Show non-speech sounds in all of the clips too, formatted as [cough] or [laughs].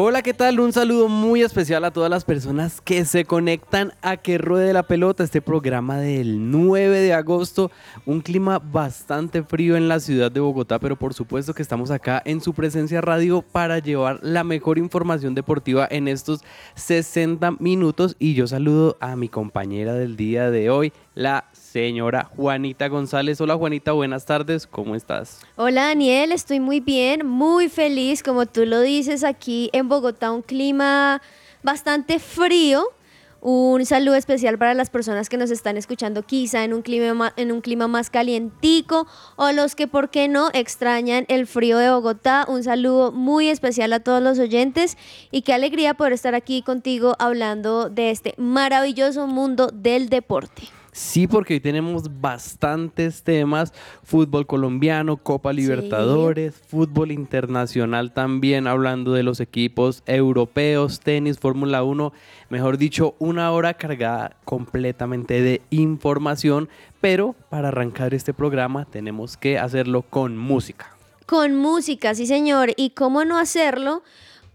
Hola, ¿qué tal? Un saludo muy especial a todas las personas que se conectan a Que Ruede la Pelota, este programa del 9 de agosto. Un clima bastante frío en la ciudad de Bogotá, pero por supuesto que estamos acá en su presencia radio para llevar la mejor información deportiva en estos 60 minutos. Y yo saludo a mi compañera del día de hoy, la señora Juanita González. Hola Juanita, buenas tardes, ¿cómo estás? Hola Daniel, estoy muy bien, muy feliz, como tú lo dices, aquí en Bogotá un clima bastante frío. Un saludo especial para las personas que nos están escuchando quizá en un clima ma- en un clima más calientico o los que por qué no extrañan el frío de Bogotá. Un saludo muy especial a todos los oyentes y qué alegría poder estar aquí contigo hablando de este maravilloso mundo del deporte. Sí, porque hoy tenemos bastantes temas, fútbol colombiano, Copa Libertadores, fútbol internacional también, hablando de los equipos europeos, tenis, Fórmula 1, mejor dicho, una hora cargada completamente de información, pero para arrancar este programa tenemos que hacerlo con música. Con música, sí señor. ¿Y cómo no hacerlo?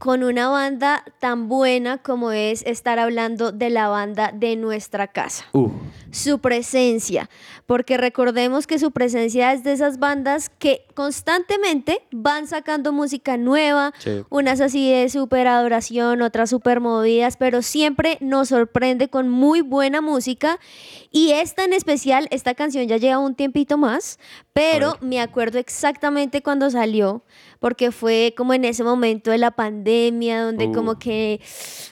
Con una banda tan buena como es estar hablando de la banda de nuestra casa. Uh, Su presencia, porque recordemos que su presencia es de esas bandas que constantemente van sacando música nueva, Sí. unas así de super adoración, otras super movidas, pero siempre nos sorprende con muy buena música. Y esta en especial, esta canción ya lleva un tiempito más, pero me acuerdo exactamente cuando salió, porque fue como en ese momento de la pandemia donde Uh. como que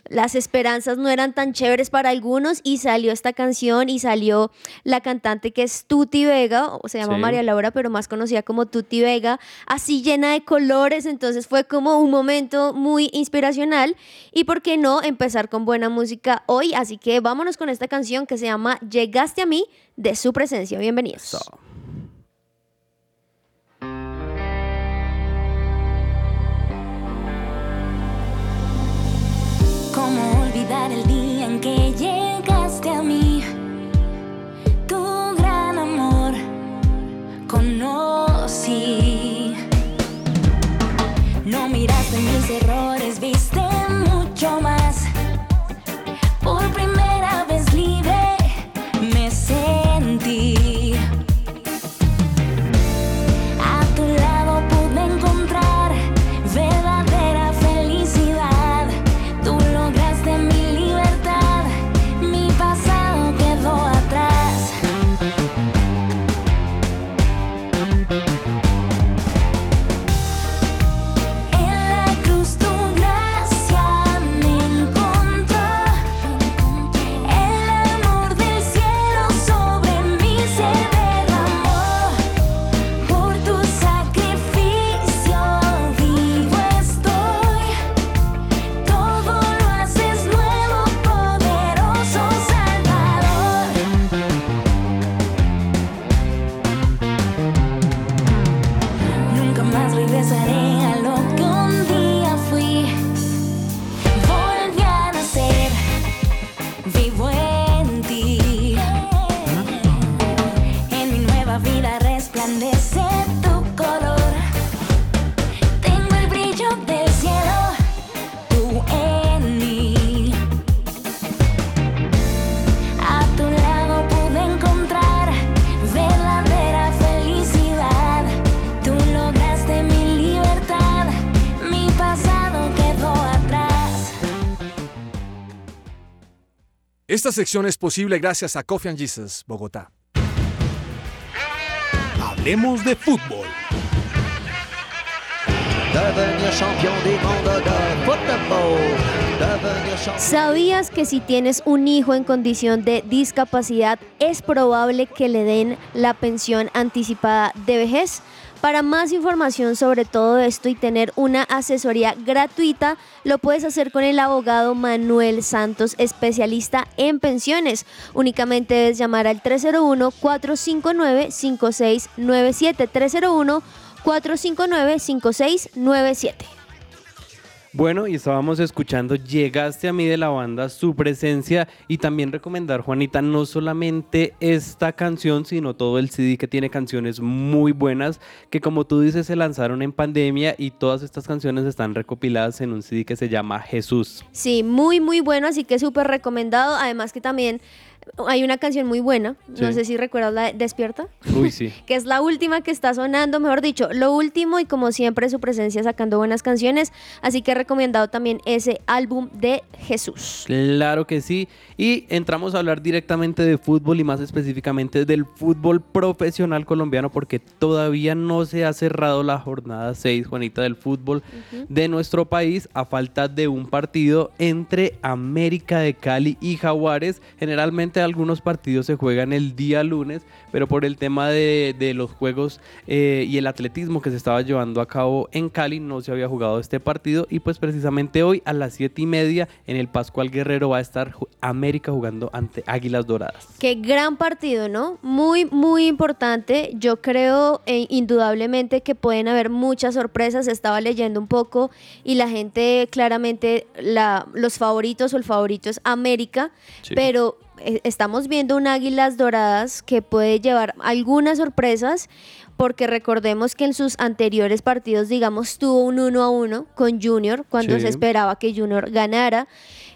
las esperanzas no eran tan chéveres para algunos y salió esta canción y salió la cantante que es Tuti Vega, o se llama Sí. María Laura, pero más conocida como Tuti Vega, así llena de colores, entonces fue como un momento muy inspiracional y por qué no empezar con buena música hoy, así que vámonos con esta canción que se llama Llegaste a mí de su presencia. Bienvenidos. So. Esta sección es posible gracias a Coffee and Jesus, Bogotá. Hablemos de fútbol. ¿Sabías que si tienes un hijo en condición de discapacidad es probable que le den la pensión anticipada de vejez? Para más información sobre todo esto y tener una asesoría gratuita, lo puedes hacer con el abogado Manuel Santos, especialista en pensiones. Únicamente debes llamar al 301-459-5697. 301-459-5697. Bueno, y estábamos escuchando Llegaste a mí de la banda, su presencia y también recomendar, Juanita, no solamente esta canción, sino todo el CD que tiene canciones muy buenas, que como tú dices se lanzaron en pandemia y todas estas canciones están recopiladas en un CD que se llama Jesús. Sí, muy, muy bueno, así que súper recomendado. Además que también hay una canción muy buena, no sé si recuerdas la de Despierta, Uy, [laughs] sí. que es la última que está sonando, mejor dicho, lo último y como siempre su presencia sacando buenas canciones, así que recomendado también ese álbum de Jesús. Claro que sí. Y entramos a hablar directamente de fútbol y más específicamente del fútbol profesional colombiano porque todavía no se ha cerrado la jornada 6, Juanita, del fútbol de nuestro país a falta de un partido entre América de Cali y Jaguares. Generalmente algunos partidos se juegan el día lunes, pero por el tema de, de los juegos eh, y el atletismo que se estaba llevando a cabo en Cali no se había jugado este partido y pues precisamente hoy a las 7 y media en el Pascual Guerrero va a estar América jugando ante Águilas Doradas. Qué gran partido, ¿no? Muy, muy importante. Yo creo eh, indudablemente que pueden haber muchas sorpresas. Estaba leyendo un poco y la gente claramente, la, los favoritos o el favorito es América, Sí. pero estamos viendo un Águilas Doradas que puede llevar algunas sorpresas. Porque recordemos que en sus anteriores partidos, digamos, tuvo un 1 a 1 con Junior cuando Sí. se esperaba que Junior ganara.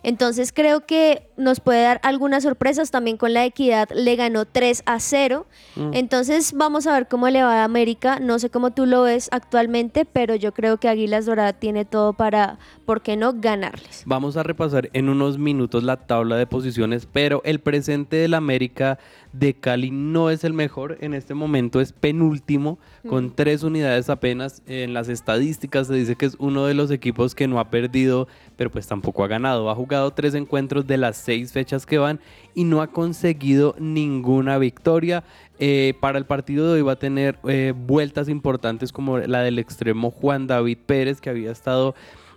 Entonces creo que nos puede dar algunas sorpresas. También con la equidad le ganó 3 a 0. Mm. Entonces vamos a ver cómo le va a América. No sé cómo tú lo ves actualmente, pero yo creo que Águilas Dorada tiene todo para, ¿por qué no?, ganarles. Vamos a repasar en unos minutos la tabla de posiciones, pero el presente del América de Cali no es el mejor, en este momento es penúltimo, con tres unidades apenas. En las estadísticas se dice que es uno de los equipos que no ha perdido, pero pues tampoco ha ganado. Ha jugado tres encuentros de las seis fechas que van y no ha conseguido ninguna victoria. Eh, para el partido de hoy va a tener eh, vueltas importantes como la del extremo Juan David Pérez, que había estado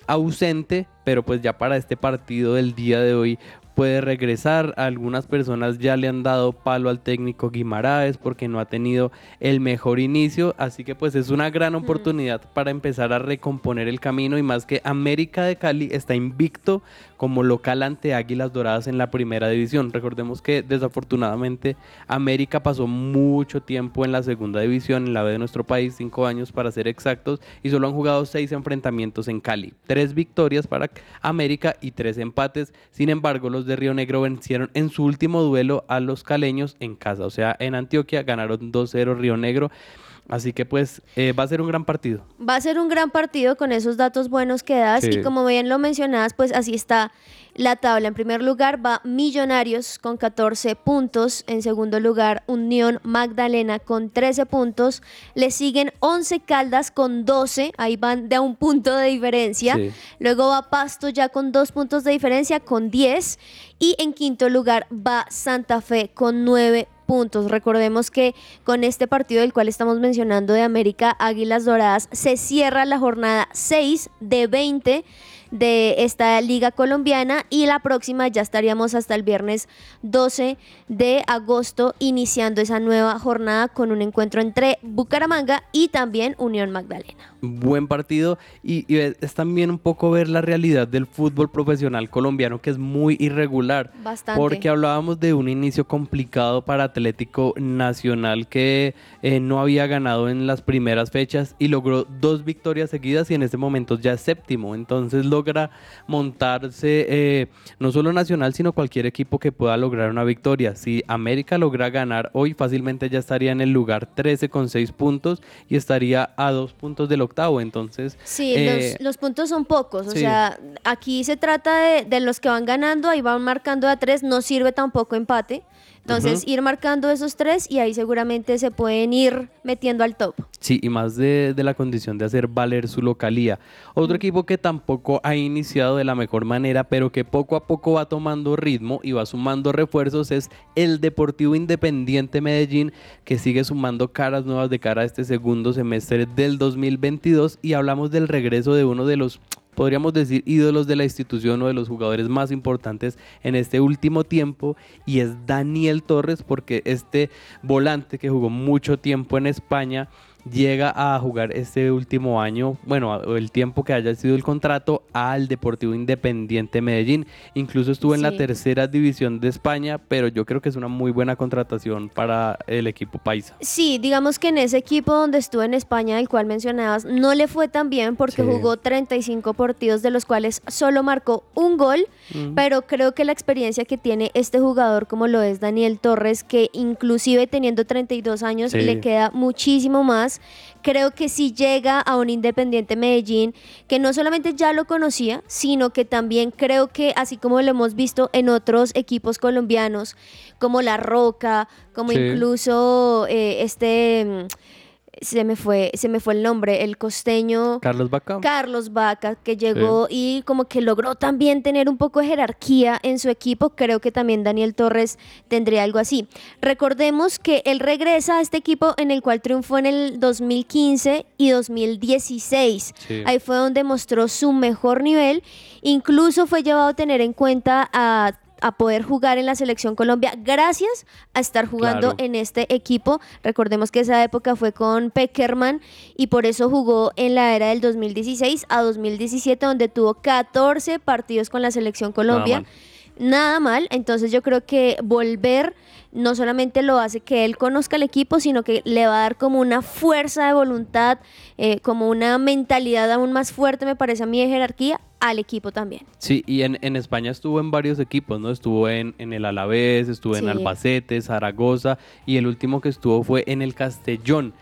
ausente, pero pues ya para este partido del día de hoy puede regresar. Algunas personas ya le han dado palo al técnico Guimaraes porque no ha tenido el mejor inicio, así que pues es una gran oportunidad para empezar a recomponer el camino y más que América de Cali está invicto como local ante Águilas Doradas en la primera división. Recordemos que desafortunadamente América pasó mucho tiempo en la segunda división, en la B de nuestro país, cinco años para ser exactos, y solo han jugado seis enfrentamientos en Cali. Tres victorias para América y tres empates. Sin embargo, los de Río Negro vencieron en su último duelo a los caleños en casa, o sea, en Antioquia ganaron 2-0 Río Negro. Así que pues eh, va a ser un gran partido. Va a ser un gran partido con esos datos buenos que das Sí. y como bien lo mencionabas, pues así está la tabla. En primer lugar va Millonarios con 14 puntos, en segundo lugar Unión Magdalena con 13 puntos, le siguen 11 Caldas con 12, ahí van de a un punto de diferencia. Sí. Luego va Pasto ya con dos puntos de diferencia con 10 y en quinto lugar va Santa Fe con 9 puntos. Recordemos que con este partido del cual estamos mencionando de América Águilas Doradas se cierra la jornada 6 de 20 de esta liga colombiana y la próxima ya estaríamos hasta el viernes 12 de agosto iniciando esa nueva jornada con un encuentro entre Bucaramanga y también Unión Magdalena. buen partido y, y es también un poco ver la realidad del fútbol profesional colombiano que es muy irregular. Bastante. Porque hablábamos de un inicio complicado para Atlético Nacional que eh, no había ganado en las primeras fechas y logró dos victorias seguidas y en este momento ya es séptimo. Entonces logra montarse eh, no solo Nacional sino cualquier equipo que pueda lograr una victoria. Si América logra ganar hoy fácilmente ya estaría en el lugar 13 con 6 puntos y estaría a dos puntos del octavo. Entonces Sí, eh, los, los puntos son pocos. O sí. sea, aquí se trata de, de los que van ganando, ahí van marcando a tres, no sirve tampoco empate. Entonces, ir marcando esos tres y ahí seguramente se pueden ir metiendo al top. Sí, y más de, de la condición de hacer valer su localía. Otro equipo que tampoco ha iniciado de la mejor manera, pero que poco a poco va tomando ritmo y va sumando refuerzos es el Deportivo Independiente Medellín, que sigue sumando caras nuevas de cara a este segundo semestre del 2022 y hablamos del regreso de uno de los podríamos decir, ídolos de la institución o de los jugadores más importantes en este último tiempo y es Daniel Torres porque este volante que jugó mucho tiempo en España llega a jugar este último año, bueno, el tiempo que haya sido el contrato al Deportivo Independiente Medellín. Incluso estuvo en la tercera división de España, pero yo creo que es una muy buena contratación para el equipo paisa. Sí, digamos que en ese equipo donde estuve en España, el cual mencionabas, no le fue tan bien porque Sí. jugó 35 partidos de los cuales solo marcó un gol, pero creo que la experiencia que tiene este jugador como lo es Daniel Torres, que inclusive teniendo 32 años Sí. le queda muchísimo más, creo que si llega a un Independiente Medellín, que no solamente ya lo conocía, sino que también creo que así como lo hemos visto en otros equipos colombianos, como La Roca, como Sí. incluso eh, este... Se me, fue, se me fue el nombre, el costeño Carlos Vaca. Carlos Vaca, que llegó y como que logró también tener un poco de jerarquía en su equipo. Creo que también Daniel Torres tendría algo así. Recordemos que él regresa a este equipo en el cual triunfó en el 2015 y 2016. Sí. Ahí fue donde mostró su mejor nivel. Incluso fue llevado a tener en cuenta a a poder jugar en la selección Colombia gracias a estar jugando Claro. en este equipo. Recordemos que esa época fue con Peckerman y por eso jugó en la era del 2016 a 2017 donde tuvo 14 partidos con la selección Colombia. mal. Nada mal, entonces yo creo que volver no solamente lo hace que él conozca el equipo, sino que le va a dar como una fuerza de voluntad, eh, como una mentalidad aún más fuerte, me parece a mí, de jerarquía al equipo también. Sí, y en, en España estuvo en varios equipos, ¿no? Estuvo en, en el Alavés, estuvo en. Albacete, Zaragoza, y el último que estuvo fue en el Castellón.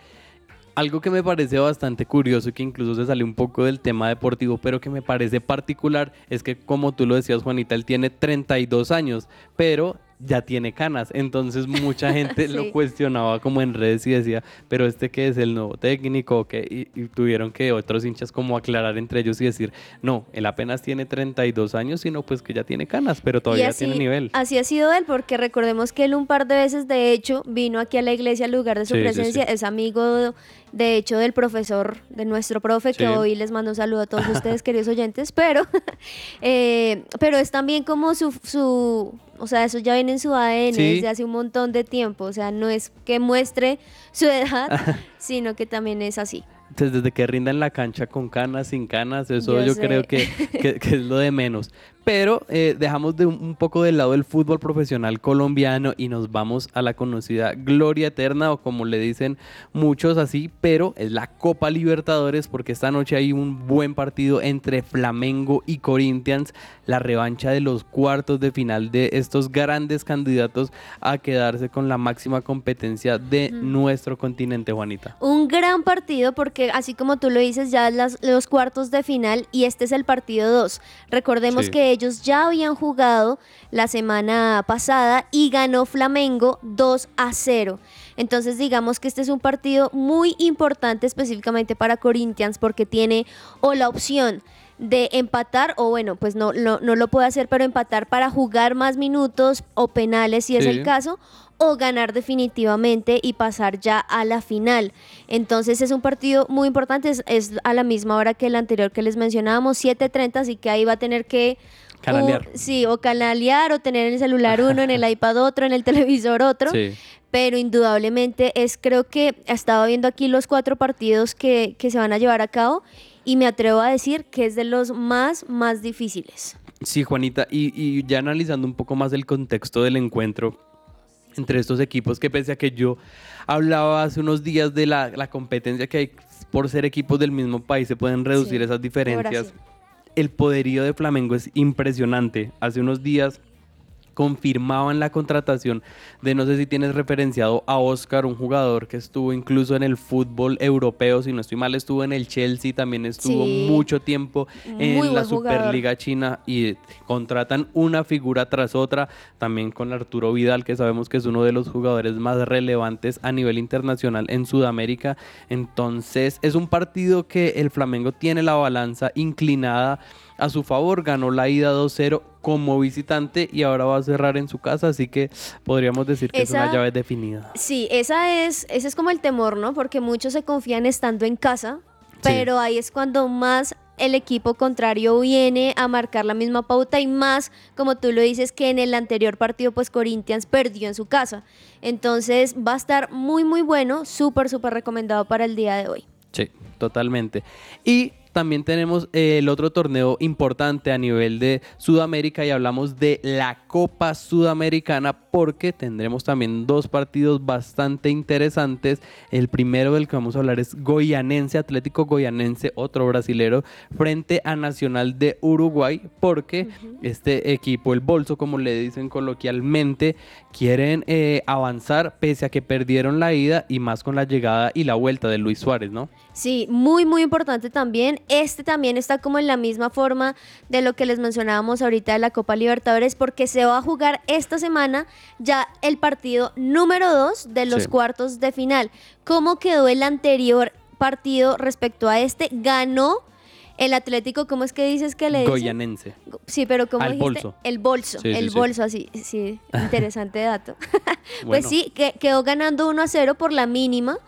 Algo que me parece bastante curioso, que incluso se salió un poco del tema deportivo, pero que me parece particular, es que como tú lo decías, Juanita, él tiene 32 años, pero ya tiene canas. Entonces mucha gente [laughs] Sí. lo cuestionaba como en redes y decía, pero este que es el nuevo técnico, ¿o qué?". Y, y tuvieron que otros hinchas como aclarar entre ellos y decir, no, él apenas tiene 32 años, sino pues que ya tiene canas, pero todavía así, tiene nivel. así ha sido él, porque recordemos que él un par de veces, de hecho, vino aquí a la iglesia al lugar de su sí, presencia. sí. Es amigo, de hecho, del profesor, de nuestro profe, que hoy les mando un saludo a todos [laughs] ustedes, queridos oyentes. Pero, [laughs] eh, pero es también como su, su, o sea, eso ya viene en su ADN Sí. desde hace un montón de tiempo. O sea, no es que muestre su edad, [laughs] sino que también es así. Entonces, desde que rinda en la cancha con canas, sin canas, eso Yo creo que, que- que es lo de menos. Pero eh, dejamos de un, un poco del lado del fútbol profesional colombiano y nos vamos a la conocida Gloria Eterna, o como le dicen muchos así, pero es la Copa Libertadores, porque esta noche hay un buen partido entre Flamengo y Corinthians, la revancha de los cuartos de final de estos grandes candidatos a quedarse con la máxima competencia de nuestro continente, Juanita. Un gran partido porque así como tú lo dices, ya las- los cuartos de final y este es el partido 2. Recordemos Sí. que ellos ya habían jugado la semana pasada y ganó Flamengo 2 a 0. Entonces digamos que este es un partido muy importante específicamente para Corinthians porque tiene o la opción de empatar o bueno, pues no, no, no lo puede hacer, pero empatar para jugar más minutos o penales si es Sí. el caso o ganar definitivamente y pasar ya a la final. Entonces es un partido muy importante, es, es a la misma hora que el anterior que les mencionábamos, 7.30, así que ahí va a tener que... Canalear. sí, o canalear o tener en el celular uno, en el iPad otro, en el [laughs] televisor otro. Sí. Pero indudablemente es, creo que estaba viendo aquí los cuatro partidos que, que se van a llevar a cabo y me atrevo a decir que es de los más, más difíciles. Sí, Juanita, y, y ya analizando un poco más el contexto del encuentro entre estos equipos, que pese a que yo hablaba hace unos días de la, la competencia que hay por ser equipos del mismo país, se pueden reducir Sí, esas diferencias. El poderío de Flamengo es impresionante. Hace unos días confirmaban la contratación de no sé si tienes referenciado a Oscar, un jugador que estuvo incluso en el fútbol europeo, si no estoy mal, estuvo en el Chelsea, también estuvo Sí. mucho tiempo en la jugador. Superliga China y contratan una figura tras otra, también con Arturo Vidal, que sabemos que es uno de los jugadores más relevantes a nivel internacional en Sudamérica. Entonces, es un partido que el Flamengo tiene la balanza inclinada a su favor, ganó la ida 2-0 como visitante y ahora va a cerrar en su casa, así que podríamos decir que es una llave definida. Sí, esa es, ese es como el temor, ¿no? Porque muchos se confían estando en casa, pero ahí es cuando más el equipo contrario viene a marcar la misma pauta y más, como tú lo dices, que en el anterior partido, pues Corinthians perdió en su casa. Entonces va a estar muy, muy bueno, súper, súper recomendado para el día de hoy. Sí, totalmente. Y también tenemos eh, el otro torneo importante a nivel de Sudamérica y hablamos de la Copa Sudamericana porque tendremos también dos partidos bastante interesantes. El primero del que vamos a hablar es Goyanense, Atlético Goyanense, otro brasilero, frente a Nacional de Uruguay porque este equipo, el Bolso, como le dicen coloquialmente, quieren eh, avanzar pese a que perdieron la ida y más con la llegada y la vuelta de Luis Suárez, ¿no? Sí, muy, muy importante también. Este también está como en la misma forma de lo que les mencionábamos ahorita de la Copa Libertadores, porque se va a jugar esta semana ya el partido número 2 de los Sí. cuartos de final. ¿Cómo quedó el anterior partido respecto a este? Ganó el Atlético, ¿cómo es que dices que le dicen? Goyanense. Sí, pero ¿cómo Al dijiste? bolso. El bolso, Sí, el sí. bolso, así, sí, [laughs] interesante dato. [laughs] Bueno. Pues sí, que, quedó ganando 1 a 0 por la mínima,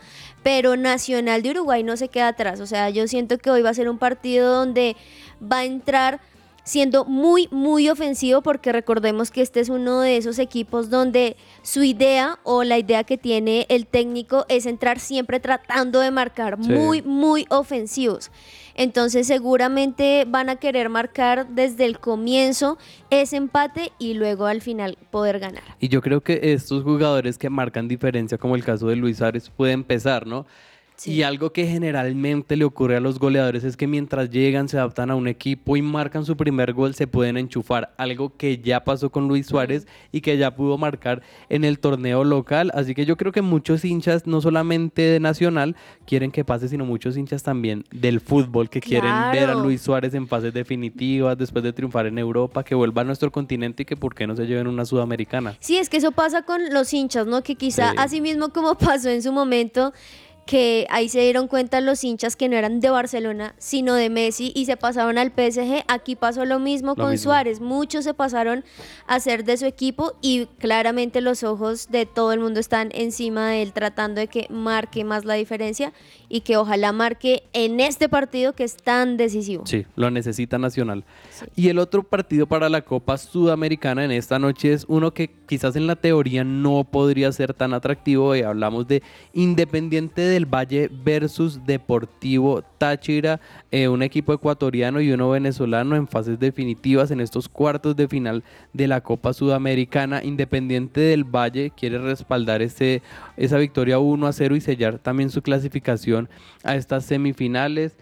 pero Nacional de Uruguay no se queda atrás. O sea, yo siento que hoy va a ser un partido donde va a entrar siendo muy, muy ofensivo, porque recordemos que este es uno de esos equipos donde su idea o la idea que tiene el técnico es entrar siempre tratando de marcar Sí. muy, muy ofensivos. Entonces seguramente van a querer marcar desde el comienzo ese empate y luego al final poder ganar. Y yo creo que estos jugadores que marcan diferencia, como el caso de Luis Suárez, puede empezar, ¿no? Y algo que generalmente le ocurre a los goleadores es que mientras llegan, se adaptan a un equipo y marcan su primer gol, se pueden enchufar. Algo que ya pasó con Luis Suárez y que ya pudo marcar en el torneo local. Así que yo creo que muchos hinchas, no solamente de Nacional, quieren que pase, sino muchos hinchas también del fútbol que quieren ver a. Luis Suárez en fases definitivas, después de triunfar en Europa, que vuelva a nuestro continente y que por qué no se lleven una sudamericana. Sí, es que eso pasa con los hinchas, ¿no? Que quizá Sí. así mismo como [laughs] pasó en su momento, que ahí se dieron cuenta los hinchas que no eran de Barcelona, sino de Messi y se pasaron al PSG. Aquí pasó lo mismo Lo con mismo. Suárez. Muchos se pasaron a ser de su equipo y claramente los ojos de todo el mundo están encima de él tratando de que marque más la diferencia y que ojalá marque en este partido que es tan decisivo. Sí, lo necesita Nacional. Y el otro partido para la Copa Sudamericana en esta noche es uno que quizás en la teoría no podría ser tan atractivo. Y hablamos de Independiente del Valle versus Deportivo Táchira, eh, un equipo ecuatoriano y uno venezolano en fases definitivas en estos cuartos de final de la Copa Sudamericana. Independiente del Valle quiere respaldar ese, esa victoria 1 a 0 y sellar también su clasificación a estas semifinales.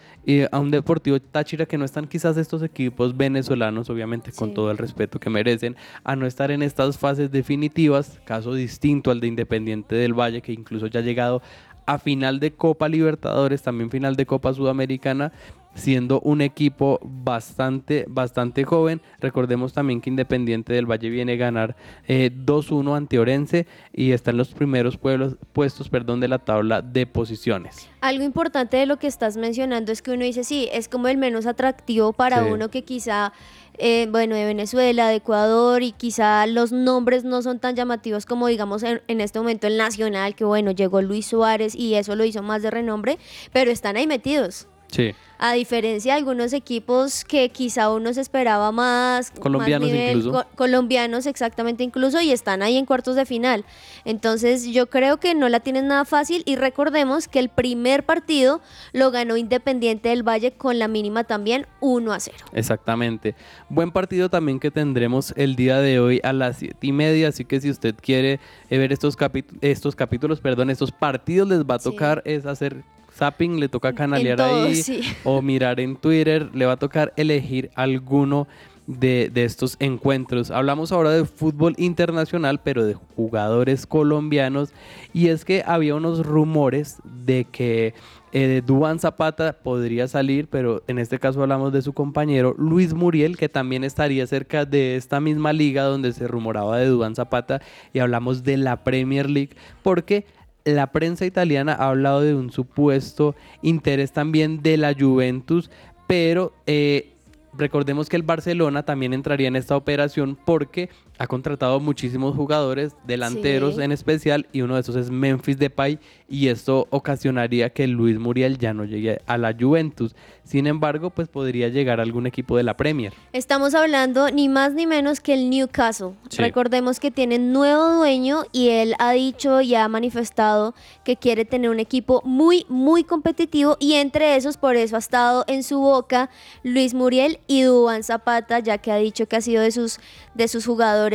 A un Deportivo Táchira que no están quizás estos equipos venezolanos, obviamente con Sí. todo el respeto que merecen, a no estar en estas fases definitivas, caso distinto al de Independiente del Valle, que incluso ya ha llegado a final de Copa Libertadores, también final de Copa Sudamericana, siendo un equipo bastante, bastante joven. Recordemos también que Independiente del Valle viene a ganar eh, 2-1 ante Orense y está en los primeros pueblos, puestos perdón, de la tabla de posiciones. Algo importante de lo que estás mencionando es que uno dice, sí, es como el menos atractivo para Sí. uno que quizá, eh, bueno, de Venezuela, de Ecuador, y quizá los nombres no son tan llamativos como digamos en, en este momento el Nacional, que bueno, llegó Luis Suárez y eso lo hizo más de renombre, pero están ahí metidos. Sí. A diferencia de algunos equipos que quizá uno se esperaba más. más Colombianos incluso. co- colombianos exactamente incluso y están ahí en cuartos de final. Entonces yo creo que no la tienen nada fácil y recordemos que el primer partido lo ganó Independiente del Valle con la mínima también 1 a 0. Exactamente. Buen partido también que tendremos el día de hoy a las siete y media. Así que si usted quiere eh, ver estos, estos capítulos, perdón, estos partidos, les va a Sí. tocar es hacer zapping, le toca canalear todo, ahí sí. o mirar en Twitter, le va a tocar elegir alguno de, de estos encuentros. Hablamos ahora de fútbol internacional, pero de jugadores colombianos. Y es que había unos rumores de que eh, Duván Zapata podría salir, pero en este caso hablamos de su compañero Luis Muriel, que también estaría cerca de esta misma liga donde se rumoraba de Duván Zapata. Y hablamos de la Premier League, porque la prensa italiana ha hablado de un supuesto interés también de la Juventus, pero eh, recordemos que el Barcelona también entraría en esta operación porque ha contratado muchísimos jugadores, delanteros Sí. en especial, y uno de esos es Memphis Depay, y esto ocasionaría que Luis Muriel ya no llegue a la Juventus. Sin embargo, pues podría llegar a algún equipo de la Premier. Estamos hablando ni más ni menos que el Newcastle. Sí. Recordemos que tiene nuevo dueño y él ha dicho y ha manifestado que quiere tener un equipo muy, muy competitivo y entre esos por eso ha estado en su boca Luis Muriel y Duván Zapata, ya que ha dicho que ha sido de sus, de sus jugadores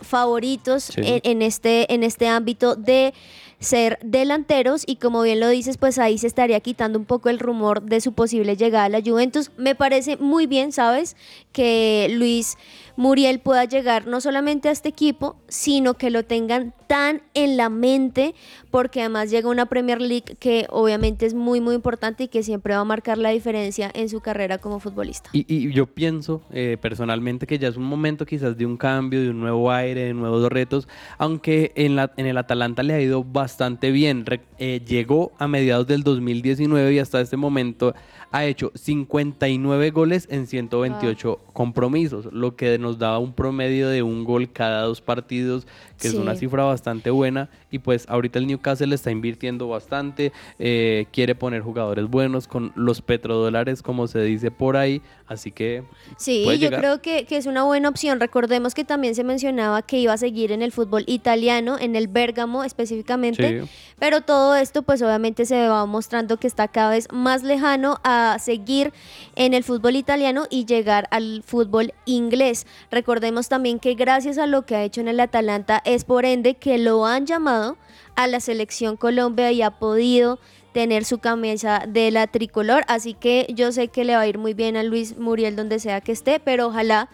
favoritos Sí. en, en este, en este ámbito de ser delanteros y como bien lo dices, pues ahí se estaría quitando un poco el rumor de su posible llegada a la Juventus. Me parece muy bien, ¿sabes? Que Luis Muriel pueda llegar no solamente a este equipo, sino que lo tengan tan en la mente, porque además llega una Premier League que obviamente es muy, muy importante y que siempre va a marcar la diferencia en su carrera como futbolista. Y, yo pienso eh, personalmente que ya es un momento quizás de un cambio, de un nuevo aire, de nuevos retos, aunque en, la, en el Atalanta le ha ido bastante bien. Eh, llegó a mediados del 2019 y hasta este momento ha hecho 59 goles en 128 compromisos, lo que nos daba un promedio de un gol cada dos partidos, que Sí. es una cifra bastante buena. Y pues ahorita el Newcastle está invirtiendo bastante, eh, quiere poner jugadores buenos con los petrodólares, como se dice por ahí. Así que Sí, yo llegar. creo que, que es una buena opción. Recordemos que también se mencionaba que iba a seguir en el fútbol italiano, en el Bérgamo específicamente. Sí. Pero todo esto pues obviamente se va mostrando que está cada vez más lejano a seguir en el fútbol italiano y llegar al fútbol inglés. Recordemos también que gracias a lo que ha hecho en el Atalanta es por ende que lo han llamado a la selección Colombia y ha podido tener su camisa de la tricolor. Así que yo sé que le va a ir muy bien a Luis Muriel donde sea que esté, pero ojalá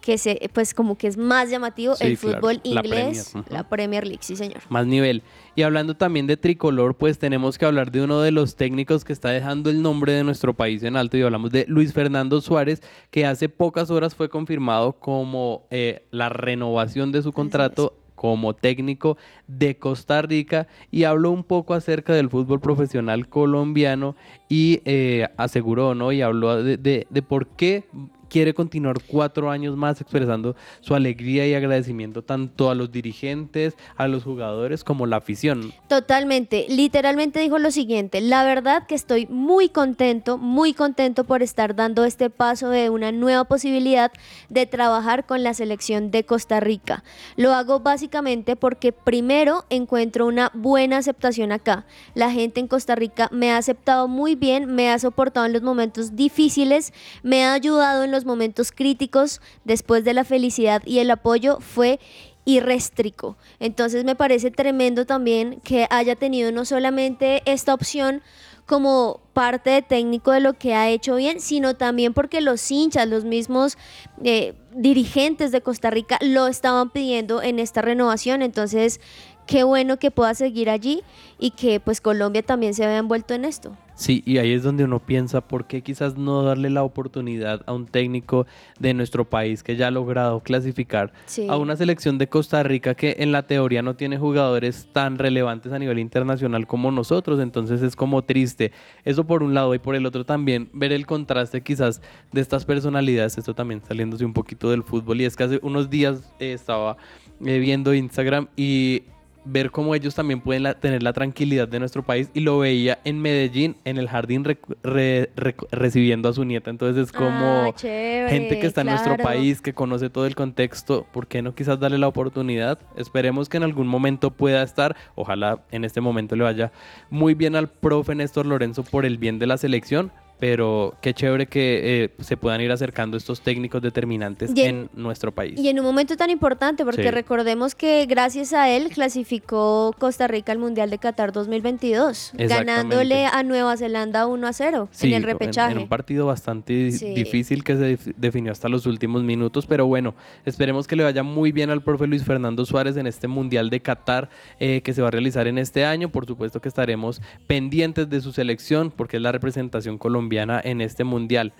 que se, pues como que es más llamativo Sí, el claro, fútbol la inglés, Premier, ujú. la Premier League, sí señor. Más nivel. Y hablando también de tricolor, pues tenemos que hablar de uno de los técnicos que está dejando el nombre de nuestro país en alto y hablamos de Luis Fernando Suárez, que hace pocas horas fue confirmado como eh, la renovación de su contrato como técnico de Costa Rica y habló un poco acerca del fútbol profesional colombiano y eh, aseguró, ¿no? Y habló de, de- de por qué quiere continuar cuatro años más expresando su alegría y agradecimiento tanto a los dirigentes, a los jugadores como la afición. Totalmente, literalmente dijo lo siguiente, la verdad que estoy muy contento, muy contento por estar dando este paso de una nueva posibilidad de trabajar con la selección de Costa Rica. Lo hago básicamente porque primero encuentro una buena aceptación acá. La gente en Costa Rica me ha aceptado muy bien, me ha soportado en los momentos difíciles, me ha ayudado en los momentos críticos, después de la felicidad y el apoyo fue irréstrico. Entonces me parece tremendo también que haya tenido no solamente esta opción como parte de técnico de lo que ha hecho bien, sino también porque los hinchas, los mismos eh, dirigentes de Costa Rica lo estaban pidiendo en esta renovación. Entonces, qué bueno que pueda seguir allí y que pues Colombia también se vea envuelto en esto. Sí, y ahí es donde uno piensa por qué quizás no darle la oportunidad a un técnico de nuestro país que ya ha logrado clasificar Sí. a una selección de Costa Rica que en la teoría no tiene jugadores tan relevantes a nivel internacional como nosotros, entonces es como triste. Eso por un lado y por el otro también ver el contraste quizás de estas personalidades, esto también saliéndose un poquito del fútbol y es que hace unos días eh, estaba eh, viendo Instagram y ver cómo ellos también pueden la- tener la tranquilidad de nuestro país y lo veía en Medellín en el jardín rec- re- rec- recibiendo a su nieta. Entonces es como Ah, chévere, gente que está en nuestro país que conoce todo el contexto ¿por qué no quizás darle la oportunidad? esperemos que en algún momento pueda estar. Ojalá en este momento le vaya muy bien al profe Néstor Lorenzo por el bien de la selección pero qué chévere que eh, se puedan ir acercando estos técnicos determinantes en- en nuestro país Y en un momento tan importante, porque Sí. recordemos que gracias a él clasificó Costa Rica al Mundial de Qatar 2022, Exactamente. ganándole a Nueva Zelanda 1 a 0 Sí, en el repechaje. En, un partido bastante Sí. difícil que se def- definió hasta los últimos minutos, pero bueno, esperemos que le vaya muy bien al profe Luis Fernando Suárez en este Mundial de Qatar eh, que se va a realizar en este año. Por supuesto que estaremos pendientes de su selección porque es la representación colombiana en este Mundial.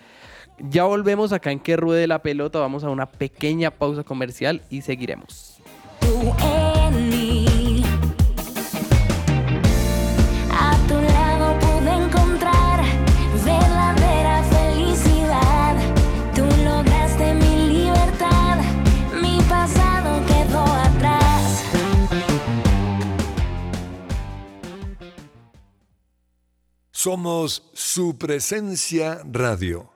Ya volvemos acá en que ruede la pelota, vamos a una pequeña pausa comercial y seguiremos. Somos su presencia radio.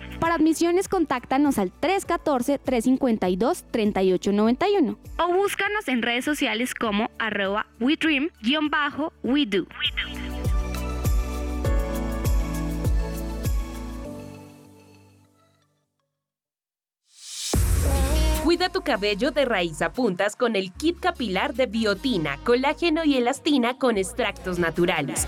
Para admisiones, contáctanos al 314-352-3891 o búscanos en redes sociales como arroba WeDream-WeDo. Cuida tu cabello de raíz a puntas con el kit capilar de biotina, colágeno y elastina con extractos naturales.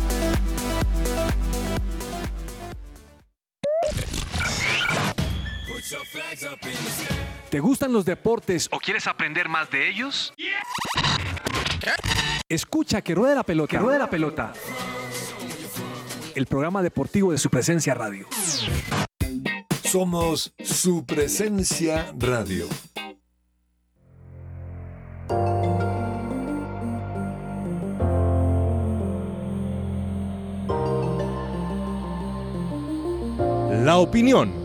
¿Te gustan los deportes o quieres aprender más de ellos? Escucha que ruede la pelota. Que ruede la pelota. El programa deportivo de su presencia radio. Somos su presencia radio. La opinión.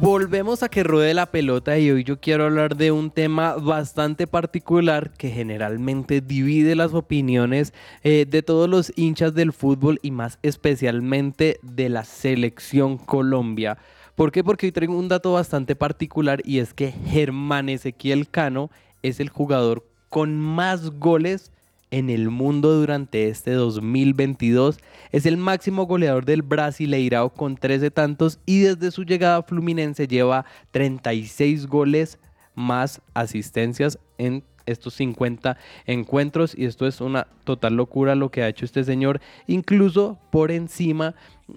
Volvemos a que ruede la pelota y hoy yo quiero hablar de un tema bastante particular que generalmente divide las opiniones eh, de todos los hinchas del fútbol y más especialmente de la selección Colombia. ¿Por qué? Porque hoy traigo un dato bastante particular y es que Germán Ezequiel Cano es el jugador con más goles en el mundo durante este 2022. Es el máximo goleador del Brasileirao con 13 tantos y desde su llegada a Fluminense lleva 36 goles más asistencias en estos 50 encuentros y esto es una total locura lo que ha hecho este señor, incluso por encima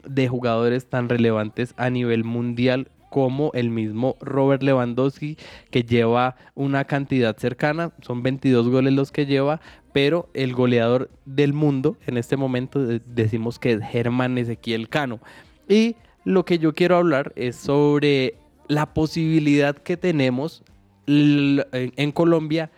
de jugadores tan relevantes a nivel mundial como el mismo Robert Lewandowski, que lleva una cantidad cercana, son 22 goles los que lleva, pero el goleador del mundo en este momento decimos que es Germán Ezequiel Cano. Y lo que yo quiero hablar es sobre la posibilidad que tenemos en Colombia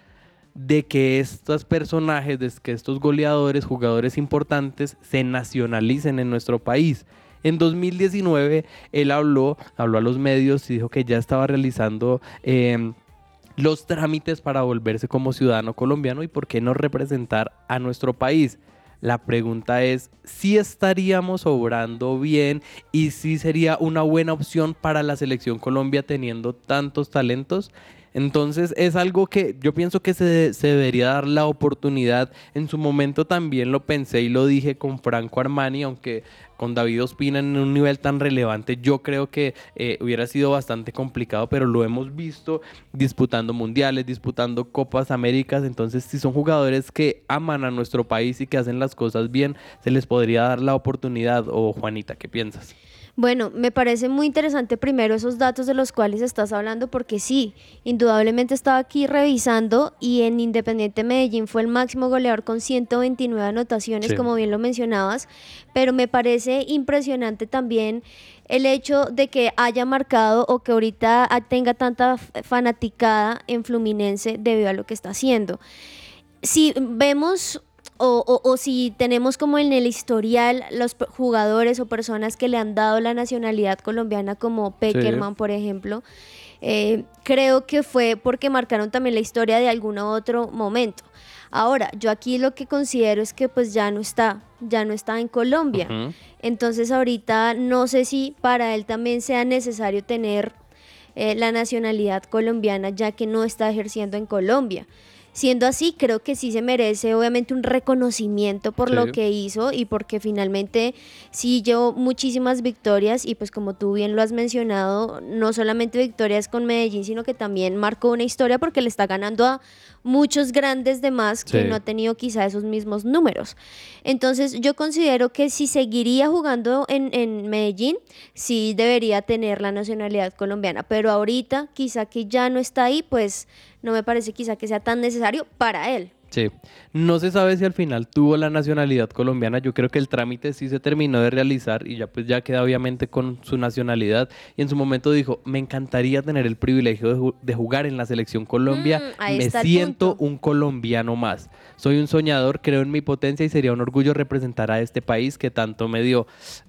de que estos personajes, de que estos goleadores, jugadores importantes, se nacionalicen en nuestro país. En 2019 él habló, habló a los medios y dijo que ya estaba realizando em, los trámites para volverse como ciudadano colombiano y por qué no representar a nuestro país. La pregunta es si estaríamos obrando bien y si sería una buena opción para la selección Colombia teniendo tantos talentos. Entonces es algo que yo pienso que se, se, debería dar la oportunidad. En su momento también lo pensé y lo dije con Franco Armani, aunque con David Ospina en un nivel tan relevante, yo creo que eh, hubiera sido bastante complicado, pero lo hemos visto disputando mundiales, disputando Copas Américas, entonces si son jugadores que aman a nuestro país y que hacen las cosas bien, se les podría dar la oportunidad. O Juanita, ¿qué piensas? Bueno, me parece muy interesante primero esos datos de los cuales estás hablando porque sí, indudablemente estaba aquí revisando y en Independiente Medellín fue el máximo goleador con 129 anotaciones, como bien lo mencionabas, pero me parece impresionante también el hecho de que haya marcado o que ahorita tenga tanta fanaticada en Fluminense debido a lo que está haciendo. Si vemos o, si tenemos como en el historial los jugadores o personas que le han dado la nacionalidad colombiana como Peckerman, por ejemplo, eh, creo que fue porque marcaron también la historia de algún otro momento. Ahora, yo aquí lo que considero es que pues ya no está, ya no está en Colombia. Entonces ahorita no sé si para él también sea necesario tener eh, la nacionalidad colombiana ya que no está ejerciendo en Colombia. Siendo así, creo que sí se merece obviamente un reconocimiento por lo que hizo y porque finalmente sí llevó muchísimas victorias y pues como tú bien lo has mencionado, no solamente victorias con Medellín, sino que también marcó una historia porque le está ganando a muchos grandes demás que no ha tenido quizá esos mismos números. Entonces yo considero que si seguiría jugando en, en Medellín, sí debería tener la nacionalidad colombiana, pero ahorita quizá que ya no está ahí, pues no me parece quizá que sea tan necesario para él. Sí. No se sabe si al final tuvo la nacionalidad colombiana. Yo creo que el trámite sí se terminó de realizar y ya pues ya queda obviamente con su nacionalidad. Y en su momento dijo, me encantaría tener el privilegio de, ju- de jugar en la selección Colombia. Mm, me siento un colombiano más. Soy un soñador, creo en mi potencia y sería un orgullo representar a este país que tanto me dio.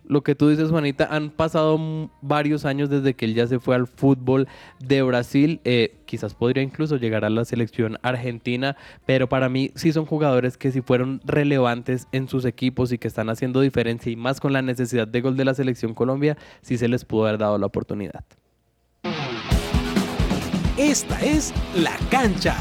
Lo que tú dices, Juanita, han pasado varios años desde que él ya se fue al fútbol de Brasil. Eh, quizás podría incluso llegar a la selección argentina, pero para mí sí son jugadores que sí fueron relevantes en sus equipos y que están haciendo diferencia y más con la necesidad de gol de la selección Colombia, sí se les pudo haber dado la oportunidad. Esta es La Cancha.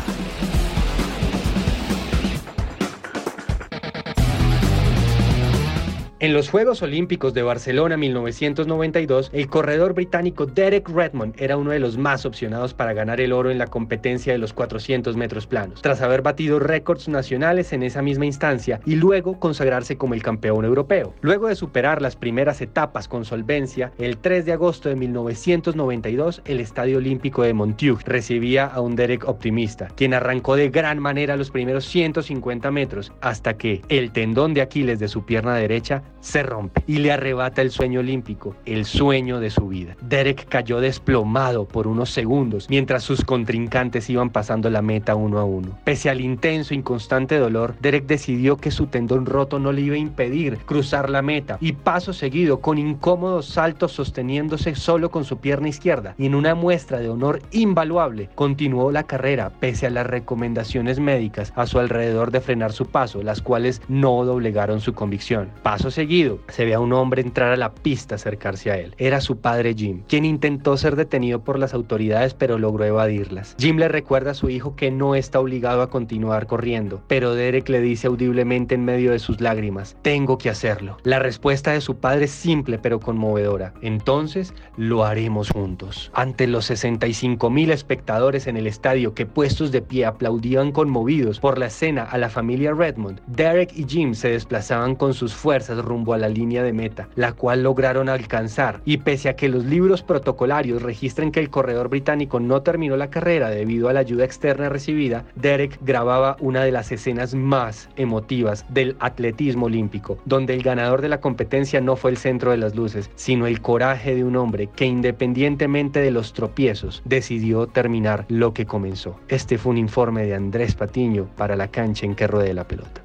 En los Juegos Olímpicos de Barcelona 1992, el corredor británico Derek Redmond era uno de los más opcionados para ganar el oro en la competencia de los 400 metros planos, tras haber batido récords nacionales en esa misma instancia y luego consagrarse como el campeón europeo. Luego de superar las primeras etapas con solvencia, el 3 de agosto de 1992, el Estadio Olímpico de Montjuic recibía a un Derek optimista, quien arrancó de gran manera los primeros 150 metros hasta que el tendón de Aquiles de su pierna derecha se rompe y le arrebata el sueño olímpico, el sueño de su vida. Derek cayó desplomado por unos segundos mientras sus contrincantes iban pasando la meta uno a uno. Pese al intenso y constante dolor, Derek decidió que su tendón roto no le iba a impedir cruzar la meta y paso seguido con incómodos saltos sosteniéndose solo con su pierna izquierda y en una muestra de honor invaluable continuó la carrera pese a las recomendaciones médicas a su alrededor de frenar su paso, las cuales no doblegaron su convicción. Paso seguido, se ve a un hombre entrar a la pista acercarse a él. Era su padre Jim, quien intentó ser detenido por las autoridades pero logró evadirlas. Jim le recuerda a su hijo que no está obligado a continuar corriendo, pero Derek le dice audiblemente en medio de sus lágrimas, tengo que hacerlo. La respuesta de su padre es simple pero conmovedora. Entonces, lo haremos juntos. Ante los 65 mil espectadores en el estadio que puestos de pie aplaudían conmovidos por la escena a la familia Redmond, Derek y Jim se desplazaban con sus fuerzas rumbo a la línea de meta, la cual lograron alcanzar. Y pese a que los libros protocolarios registran que el corredor británico no terminó la carrera debido a la ayuda externa recibida, Derek grababa una de las escenas más emotivas del atletismo olímpico, donde el ganador de la competencia no fue el centro de las luces, sino el coraje de un hombre que independientemente de los tropiezos decidió terminar lo que comenzó. Este fue un informe de Andrés Patiño para la cancha en que ruede la pelota.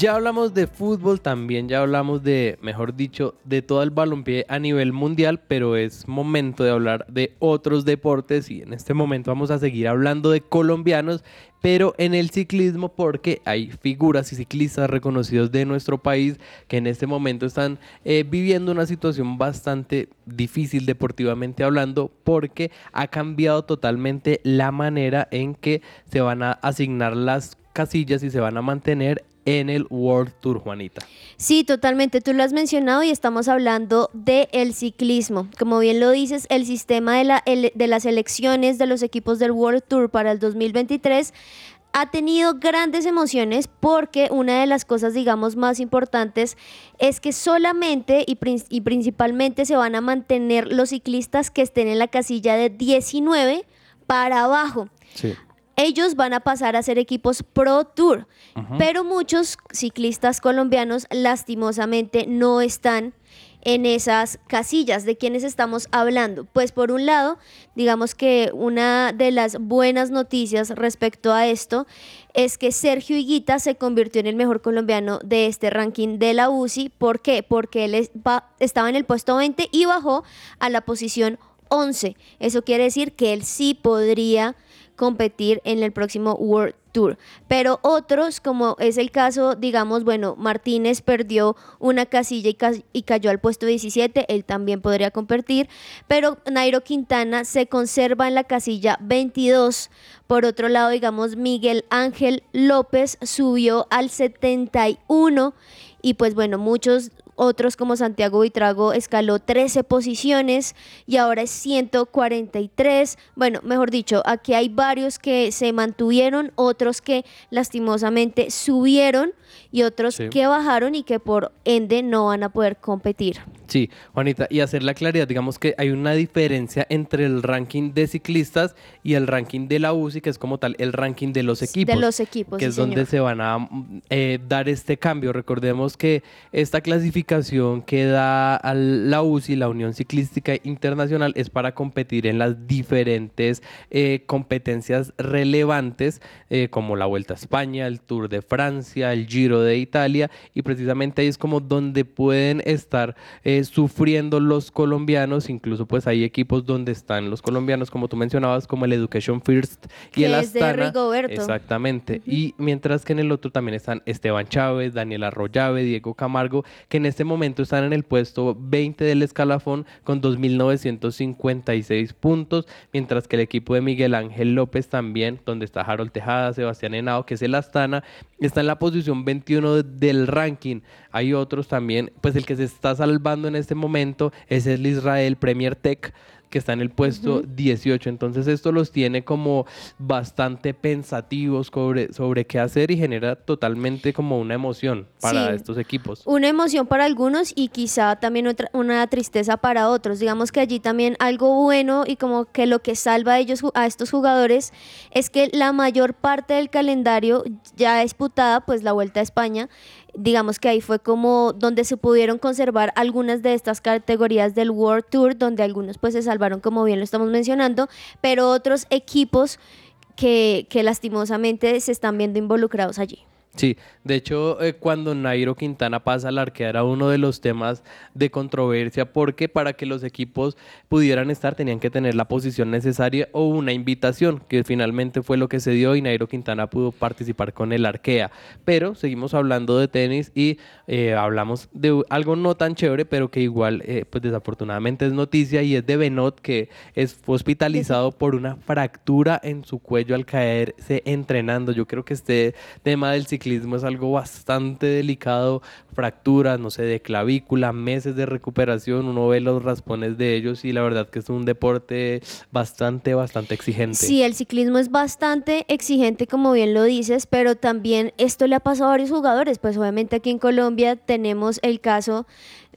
Ya hablamos de fútbol, también ya hablamos de, mejor dicho, de todo el balompié a nivel mundial, pero es momento de hablar de otros deportes y en este momento vamos a seguir hablando de colombianos, pero en el ciclismo porque hay figuras y ciclistas reconocidos de nuestro país que en este momento están eh, viviendo una situación bastante difícil deportivamente hablando porque ha cambiado totalmente la manera en que se van a asignar las casillas y se van a mantener en el World Tour, Juanita. Sí, totalmente. Tú lo has mencionado y estamos hablando del ciclismo. Como bien lo dices, el sistema de, la, el- de las elecciones de los equipos del World Tour para el 2023 ha tenido grandes emociones porque una de las cosas, digamos, más importantes es que solamente y, prin- y principalmente se van a mantener los ciclistas que estén en la casilla de 19 para abajo Sí. Ellos van a pasar a ser equipos Pro Tour, pero muchos ciclistas colombianos lastimosamente no están en esas casillas. ¿De quiénes estamos hablando? Pues por un lado, digamos que una de las buenas noticias respecto a esto es que Sergio Higuita se convirtió en el mejor colombiano de este ranking de la UCI. ¿Por qué? Porque él estaba en el puesto 20 y bajó a la posición 11. Eso quiere decir que él sí podría competir en el próximo World Tour. Pero otros, como es el caso, digamos, bueno, Martínez perdió una casilla y, ca- y cayó al puesto 17, él también podría competir, pero Nairo Quintana se conserva en la casilla 22. Por otro lado, digamos, Miguel Ángel López subió al 71 y pues bueno, muchos otros como Santiago Buitrago escaló 13 posiciones y ahora es 143. Bueno, mejor dicho, aquí hay varios que se mantuvieron, otros que lastimosamente subieron y otros Sí. que bajaron y que por ende no van a poder competir. Sí, Juanita, y hacer la claridad, digamos que hay una diferencia entre el ranking de ciclistas y el ranking de la UCI, que es como tal el ranking de los equipos. De los equipos, Que sí, es donde se van a mm, eh, dar este cambio. Recordemos que esta clasificación que da a la UCI, la Unión Ciclística Internacional, es para competir en las diferentes eh, competencias relevantes, eh, como la Vuelta a España, el Tour de Francia, el Giro de Italia, y precisamente ahí es como donde pueden estar eh, sufriendo los colombianos, incluso pues hay equipos donde están los colombianos, como tú mencionabas, como el Education First y Que el es de Astana. Rigoberto. Exactamente. Y mientras que en el otro también están Esteban Chávez, Daniel Arroyave, Diego Camargo, que en este momento están en el puesto 20 del escalafón con 2.956 puntos, mientras que el equipo de Miguel Ángel López también, donde está Harold Tejada, Sebastián Henao, que es el Astana, está en la posición 21 del ranking. Hay otros también, pues el que se está salvando en este momento es el Israel Premier Tech que está en el puesto 18. Entonces esto los tiene como bastante pensativos sobre, sobre qué hacer y genera totalmente como una emoción para Sí. estos equipos. Una emoción para algunos y quizá también otra, una tristeza para otros. Digamos que allí también algo bueno y como que lo que salva a ellos a estos jugadores es que la mayor parte del calendario ya disputada, pues la Vuelta a España, digamos que ahí fue como donde se pudieron conservar algunas de estas categorías del World Tour, donde algunos pues se salvaron como bien lo estamos mencionando, pero otros equipos que, que lastimosamente se están viendo involucrados allí. Sí, de hecho, eh, cuando Nairo Quintana pasa al arquea era uno de los temas de controversia porque para que los equipos pudieran estar tenían que tener la posición necesaria o una invitación, que finalmente fue lo que se dio y Nairo Quintana pudo participar con el arquea. Pero seguimos hablando de tenis y eh, hablamos de algo no tan chévere, pero que igual, eh, pues desafortunadamente es noticia y es de Benot que es, fue hospitalizado por una fractura en su cuello al caerse entrenando. Yo creo que este tema del ciclismo es algo bastante delicado, fracturas, no sé, de clavícula, meses de recuperación, uno ve los raspones de ellos y la verdad que es un deporte bastante, bastante exigente. Sí, el ciclismo es bastante exigente, como bien lo dices, pero también esto le ha pasado a varios jugadores. Pues obviamente aquí en Colombia tenemos el caso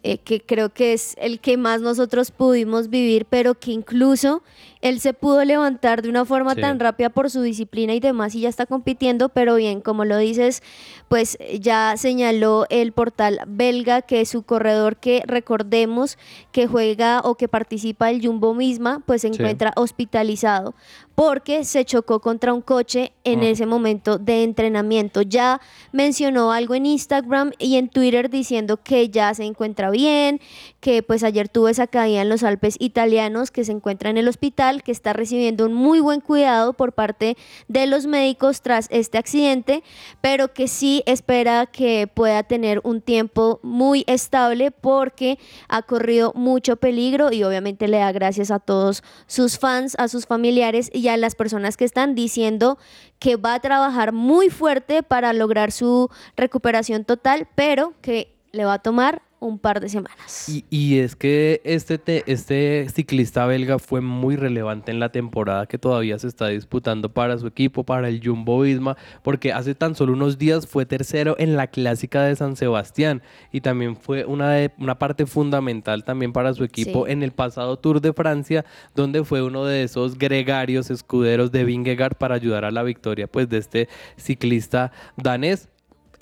eh, que creo que es el que más nosotros pudimos vivir, pero que incluso él se pudo levantar de una forma Sí. tan rápida por su disciplina y demás y ya está compitiendo, pero bien, como lo dices, pues ya señaló el portal belga que su corredor que recordemos que juega o que participa el Jumbo misma, pues se Sí. encuentra hospitalizado porque se chocó contra un coche en Ah. ese momento de entrenamiento. Ya mencionó algo en Instagram y en Twitter diciendo que ya se encuentra bien, que pues ayer tuvo esa caída en los Alpes italianos, que se encuentra en el hospital, que está recibiendo un muy buen cuidado por parte de los médicos tras este accidente, pero que sí espera que pueda tener un tiempo muy estable porque ha corrido mucho peligro y obviamente le da gracias a todos sus fans, a sus familiares y a las personas que están diciendo que va a trabajar muy fuerte para lograr su recuperación total, pero que le va a tomar un par de semanas. Y, y es que este, te- este ciclista belga fue muy relevante en la temporada que todavía se está disputando para su equipo, para el Jumbo Visma, porque hace tan solo unos días fue tercero en la clásica de San Sebastián y también fue una, de- una parte fundamental también para su equipo Sí. en el pasado Tour de Francia, donde fue uno de esos gregarios escuderos de Vingegaard para ayudar a la victoria pues, de este ciclista danés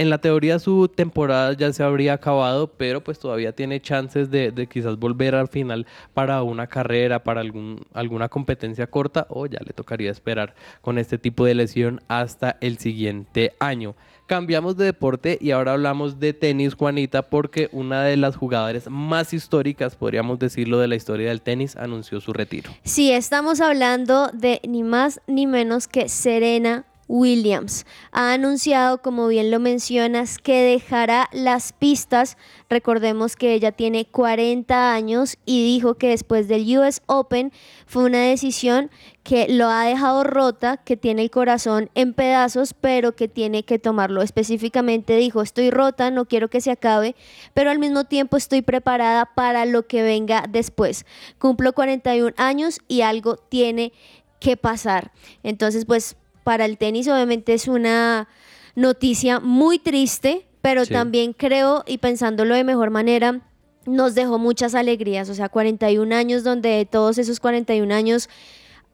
en la teoría su temporada ya se habría acabado, pero pues todavía tiene chances de, quizás volver al final para una carrera, para algún, alguna competencia corta o ya le tocaría esperar con este tipo de lesión hasta el siguiente año. Cambiamos de deporte y ahora hablamos de tenis, Juanita, porque una de las jugadoras más históricas, podríamos decirlo, de la historia del tenis anunció su retiro. Sí, estamos hablando de ni más ni menos que Serena Williams. Ha anunciado, como bien lo mencionas, que dejará las pistas. Recordemos que ella tiene 40 años y dijo que después del US Open fue una decisión que lo ha dejado rota, que tiene el corazón en pedazos, pero que tiene que tomarlo. Específicamente dijo, estoy rota, no quiero que se acabe, pero al mismo tiempo estoy preparada para lo que venga después. Cumplo 41 años y algo tiene que pasar. Entonces, pues para el tenis obviamente es una noticia muy triste, pero Sí. también creo y pensándolo de mejor manera, nos dejó muchas alegrías, o sea, 41 años donde todos esos 41 años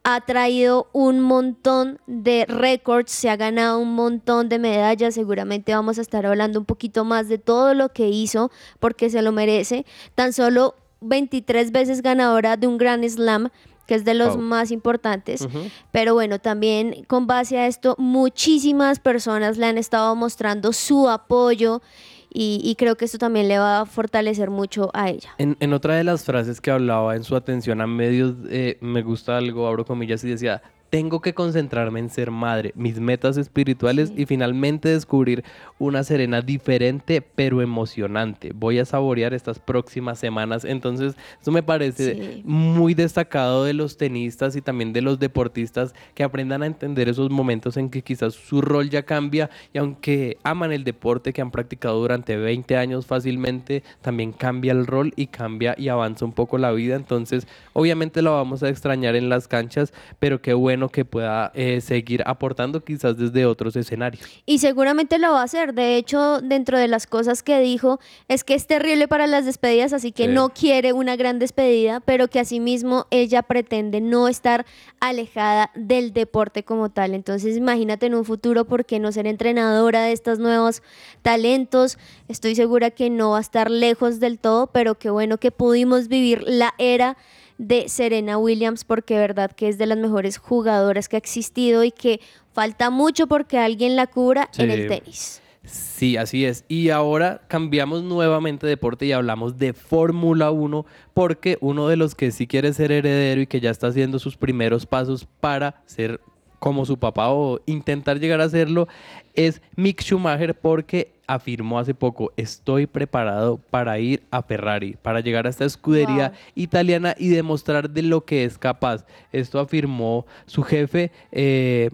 ha traído un montón de récords, se ha ganado un montón de medallas, seguramente vamos a estar hablando un poquito más de todo lo que hizo porque se lo merece, tan solo 23 veces ganadora de un Grand Slam, que es de los más importantes. Pero bueno, también con base a esto, muchísimas personas le han estado mostrando su apoyo y, y creo que esto también le va a fortalecer mucho a ella. En, en otra de las frases que hablaba en su atención a medios, eh, me gusta algo, abro comillas, y decía, tengo que concentrarme en ser madre, mis metas espirituales y finalmente descubrir una Serena diferente pero emocionante. Voy a saborear estas próximas semanas. Entonces, eso me parece Sí. muy destacado de los tenistas y también de los deportistas que aprendan a entender esos momentos en que quizás su rol ya cambia y aunque aman el deporte que han practicado durante 20 años fácilmente, también cambia el rol y cambia y avanza un poco la vida. Entonces, obviamente lo vamos a extrañar en las canchas, pero qué bueno que pueda eh, seguir aportando quizás desde otros escenarios. Y seguramente lo va a hacer. De hecho, dentro de las cosas que dijo, es que es terrible para las despedidas, así que Sí. no quiere una gran despedida, pero que asimismo ella pretende no estar alejada del deporte como tal. Entonces, imagínate en un futuro, ¿por qué no ser entrenadora de estos nuevos talentos? Estoy segura que no va a estar lejos del todo, pero qué bueno que pudimos vivir la era de Serena Williams porque verdad que es de las mejores jugadoras que ha existido y que falta mucho porque alguien la cubra en el tenis. Sí, así es. Y ahora cambiamos nuevamente de deporte y hablamos de Fórmula 1 porque uno de los que sí quiere ser heredero y que ya está haciendo sus primeros pasos para ser como su papá o intentar llegar a serlo es Mick Schumacher porque afirmó hace poco, estoy preparado para ir a Ferrari, para llegar a esta escudería Wow. italiana y demostrar de lo que es capaz. Esto afirmó su jefe. eh,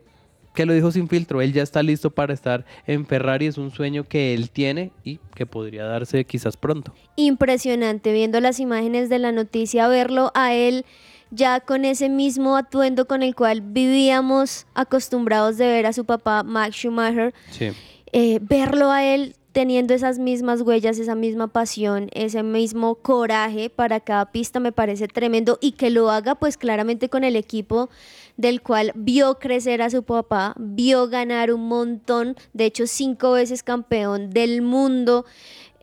que lo dijo sin filtro, él ya está listo para estar en Ferrari, es un sueño que él tiene y que podría darse quizás pronto. Impresionante viendo las imágenes de la noticia, verlo a él ya con ese mismo atuendo con el cual vivíamos acostumbrados de ver a su papá Max Schumacher. Sí. eh, verlo a él teniendo esas mismas huellas, esa misma pasión, ese mismo coraje para cada pista me parece tremendo y que lo haga pues claramente con el equipo del cual vio crecer a su papá, vio ganar un montón, de hecho cinco veces campeón del mundo.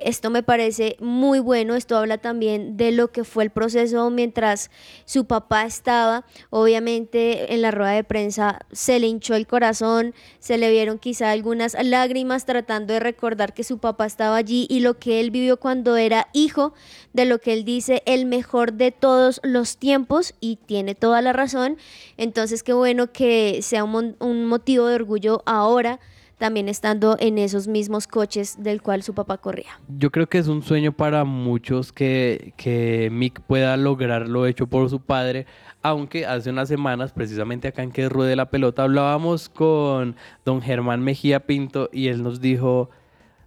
Esto me parece muy bueno, esto habla también de lo que fue el proceso mientras su papá estaba. Obviamente en la rueda de prensa se le hinchó el corazón, se le vieron quizá algunas lágrimas tratando de recordar que su papá estaba allí y lo que él vivió cuando era hijo, de lo que él dice el mejor de todos los tiempos y tiene toda la razón. Entonces qué bueno que sea un, un motivo de orgullo ahora también estando en esos mismos coches del cual su papá corría. Yo creo que es un sueño para muchos que, que Mick pueda lograr lo hecho por su padre, aunque hace unas semanas, precisamente acá en que ruede la pelota, hablábamos con don Germán Mejía Pinto y él nos dijo,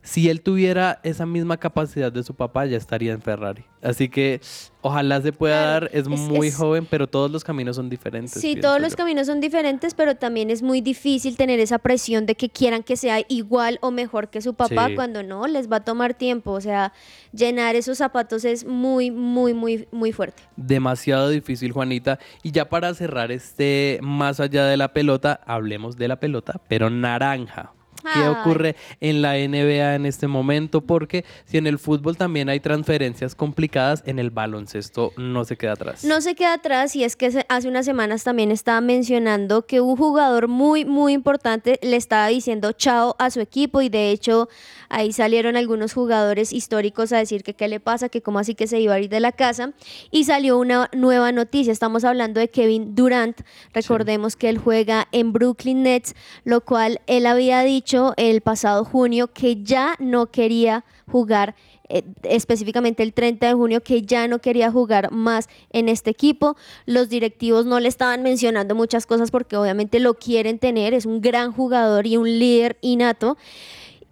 si él tuviera esa misma capacidad de su papá, ya estaría en Ferrari. Así que ojalá se pueda dar, es, muy es- joven, pero todos los caminos son diferentes. Sí, todos los caminos son diferentes, pero también es muy difícil tener esa presión de que quieran que sea igual o mejor que su papá Sí. cuando no, les va a tomar tiempo. O sea, llenar esos zapatos es muy, muy, muy, muy fuerte. demasiado difícil, Juanita. Y ya para cerrar este más allá de la pelota, hablemos de la pelota, pero naranja. Qué ocurre en la NBA en este momento, porque si en el fútbol también hay transferencias complicadas, en el baloncesto no se queda atrás. No se queda atrás y es que hace unas semanas también estaba mencionando que un jugador muy, muy importante le estaba diciendo chao a su equipo y de hecho ahí salieron algunos jugadores históricos a decir que qué le pasa, que cómo así que se iba a ir de la casa y salió una nueva noticia. Estamos hablando de Kevin Durant. Recordemos que él juega en Brooklyn Nets, lo cual él había dicho el pasado junio que ya no quería jugar eh, específicamente el 30 de junio, que ya no quería jugar más en este equipo. Los directivos no le estaban mencionando muchas cosas porque obviamente lo quieren tener, es un gran jugador y un líder innato.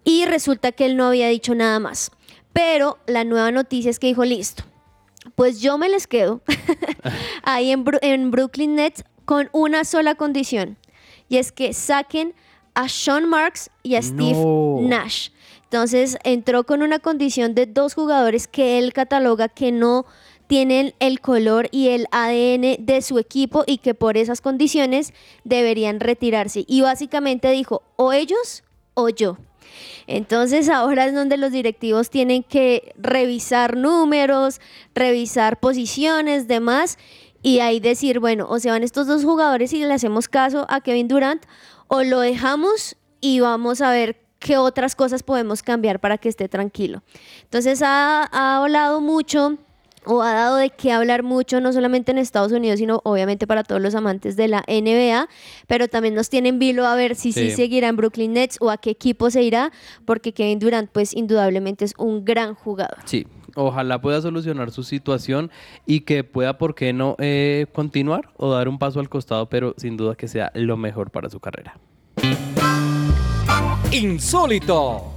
Y resulta que él no había dicho nada más. Pero la nueva noticia es que dijo, listo, pues yo me les quedo [laughs] ahí en, en Brooklyn Nets con una sola condición. Y es que saquen a Sean Marks y a Steve No. Nash. Entonces entró con una condición de dos jugadores que él cataloga que no tienen el color y el ADN de su equipo y que por esas condiciones deberían retirarse. Y básicamente dijo, o ellos o yo. Entonces ahora es donde los directivos tienen que revisar números, revisar posiciones, demás, y ahí decir, bueno, o se van estos dos jugadores y le hacemos caso a Kevin Durant, o lo dejamos y vamos a ver qué otras cosas podemos cambiar para que esté tranquilo. Entonces ha, ha hablado mucho o ha dado de qué hablar mucho, no solamente en Estados Unidos, sino obviamente para todos los amantes de la NBA, pero también nos tienen vilo a ver si sí, Sí. seguirá en Brooklyn Nets o a qué equipo se irá, porque Kevin Durant pues indudablemente es un gran jugador. Sí, ojalá pueda solucionar su situación y que pueda, ¿por qué no, eh, continuar o dar un paso al costado, pero sin duda que sea lo mejor para su carrera. Insólito.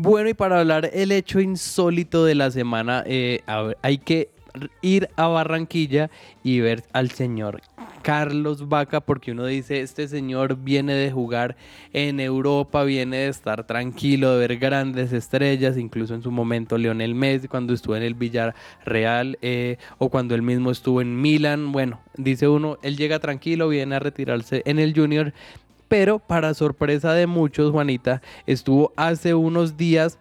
Bueno, y para hablar el hecho insólito de la semana, eh, ver, hay que ir a Barranquilla y ver al señor Carlos Vaca, porque uno dice, este señor viene de jugar en Europa, viene de estar tranquilo, de ver grandes estrellas, incluso en su momento Lionel Messi, cuando estuvo en el Villarreal, eh, o cuando él mismo estuvo en Milan, bueno, dice uno, él llega tranquilo, viene a retirarse en el Junior, pero para sorpresa de muchos, Juanita, estuvo hace unos días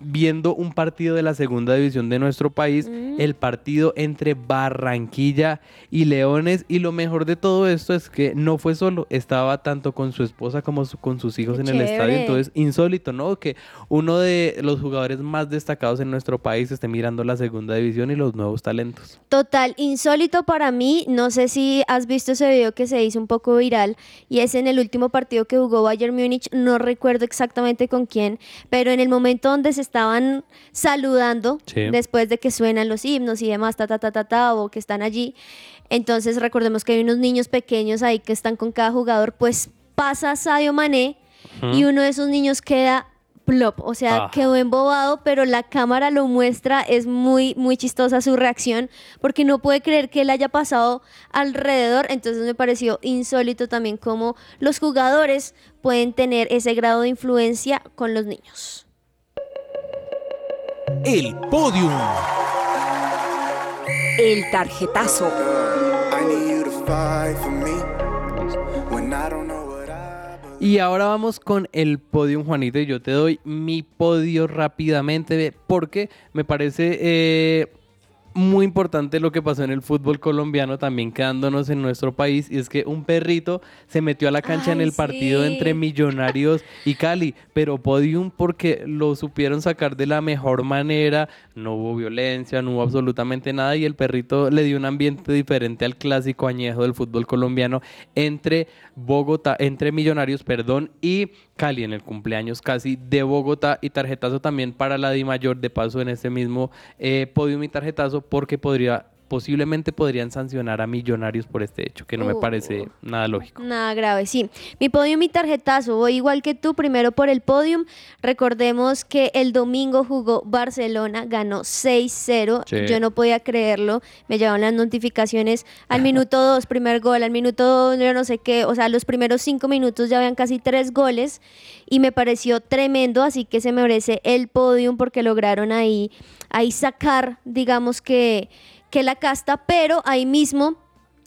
viendo un partido de la segunda división de nuestro país, el partido entre Barranquilla y Leones. Y lo mejor de todo esto es que no fue solo, estaba tanto con su esposa como su- con sus hijos Qué en el estadio. Entonces, insólito, ¿no? Que uno de los jugadores más destacados en nuestro país esté mirando la segunda división y los nuevos talentos. Total, insólito para mí, no sé si has visto ese video que se hizo un poco viral y es en el último partido que jugó Bayern Múnich, no recuerdo exactamente con quién, pero en el momento donde se estaban saludando, Sí. después de que suenan los himnos y demás, ta, ta, ta, ta, ta, o que están allí, entonces recordemos que hay unos niños pequeños ahí que están con cada jugador, pues pasa Sadio Mané y uno de esos niños queda plop, o sea, Ah. quedó embobado, pero la cámara lo muestra, es muy, muy chistosa su reacción, porque no puede creer que él haya pasado alrededor, entonces me pareció insólito también cómo los jugadores pueden tener ese grado de influencia con los niños. El podium. El tarjetazo. Y ahora vamos con el podio, Juanito, y yo te doy mi podio rápidamente porque me parece eh, muy importante lo que pasó en el fútbol colombiano, también quedándonos en nuestro país, y es que un perrito se metió a la cancha en el partido entre Millonarios y Cali, pero podium porque lo supieron sacar de la mejor manera, no hubo violencia, no hubo absolutamente nada, y el perrito le dio un ambiente diferente al clásico añejo del fútbol colombiano entre Bogotá, entre Millonarios, perdón, y Cali en el cumpleaños casi de Bogotá y tarjetazo también para la Di Mayor de paso en este mismo eh, podium y tarjetazo porque podría posiblemente podrían sancionar a millonarios por este hecho, que no me Uh. parece nada lógico. Nada grave, sí. Mi podium y tarjetazo, voy igual que tú, primero por el podium. Recordemos que el domingo jugó Barcelona, ganó 6-0. Sí. Yo no podía creerlo. Me llegaban las notificaciones al [laughs] minuto 2, primer gol, al minuto 2, yo no sé qué. O sea, los primeros 5 minutos ya habían casi 3 goles y me pareció tremendo, así que se merece el podium porque lograron ahí, ahí sacar, digamos que, que la casta, pero ahí mismo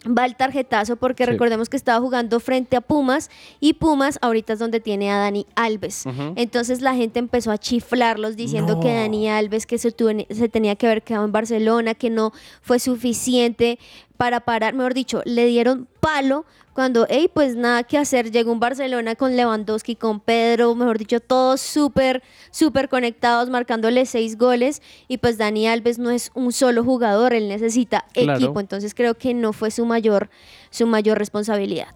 va el tarjetazo porque Sí. recordemos que estaba jugando frente a Pumas y Pumas ahorita es donde tiene a Dani Alves. Entonces la gente empezó a chiflarlos diciendo que. Dani Alves que se, tuvo- se tenía que haber quedado en Barcelona, que no fue suficiente para parar, mejor dicho, le dieron palo cuando, hey, pues nada que hacer, llegó un Barcelona con Lewandowski, con Pedro, mejor dicho, todos súper, súper conectados, marcándole seis goles, y pues Dani Alves no es un solo jugador, él necesita Claro. equipo, entonces creo que no fue su mayor, su mayor responsabilidad.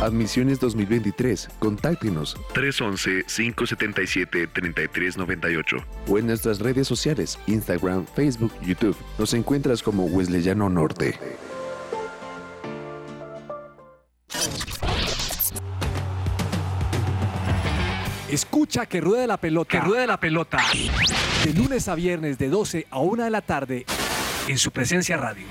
Admisiones 2023. Contáctenos 311-577-3398 o en nuestras redes sociales, Instagram, Facebook, YouTube. Nos encuentras como Wesleyano Norte. Escucha que ruede la pelota. Que ruede la pelota. De lunes a viernes de 12 a 1 de la tarde en su presencia radio.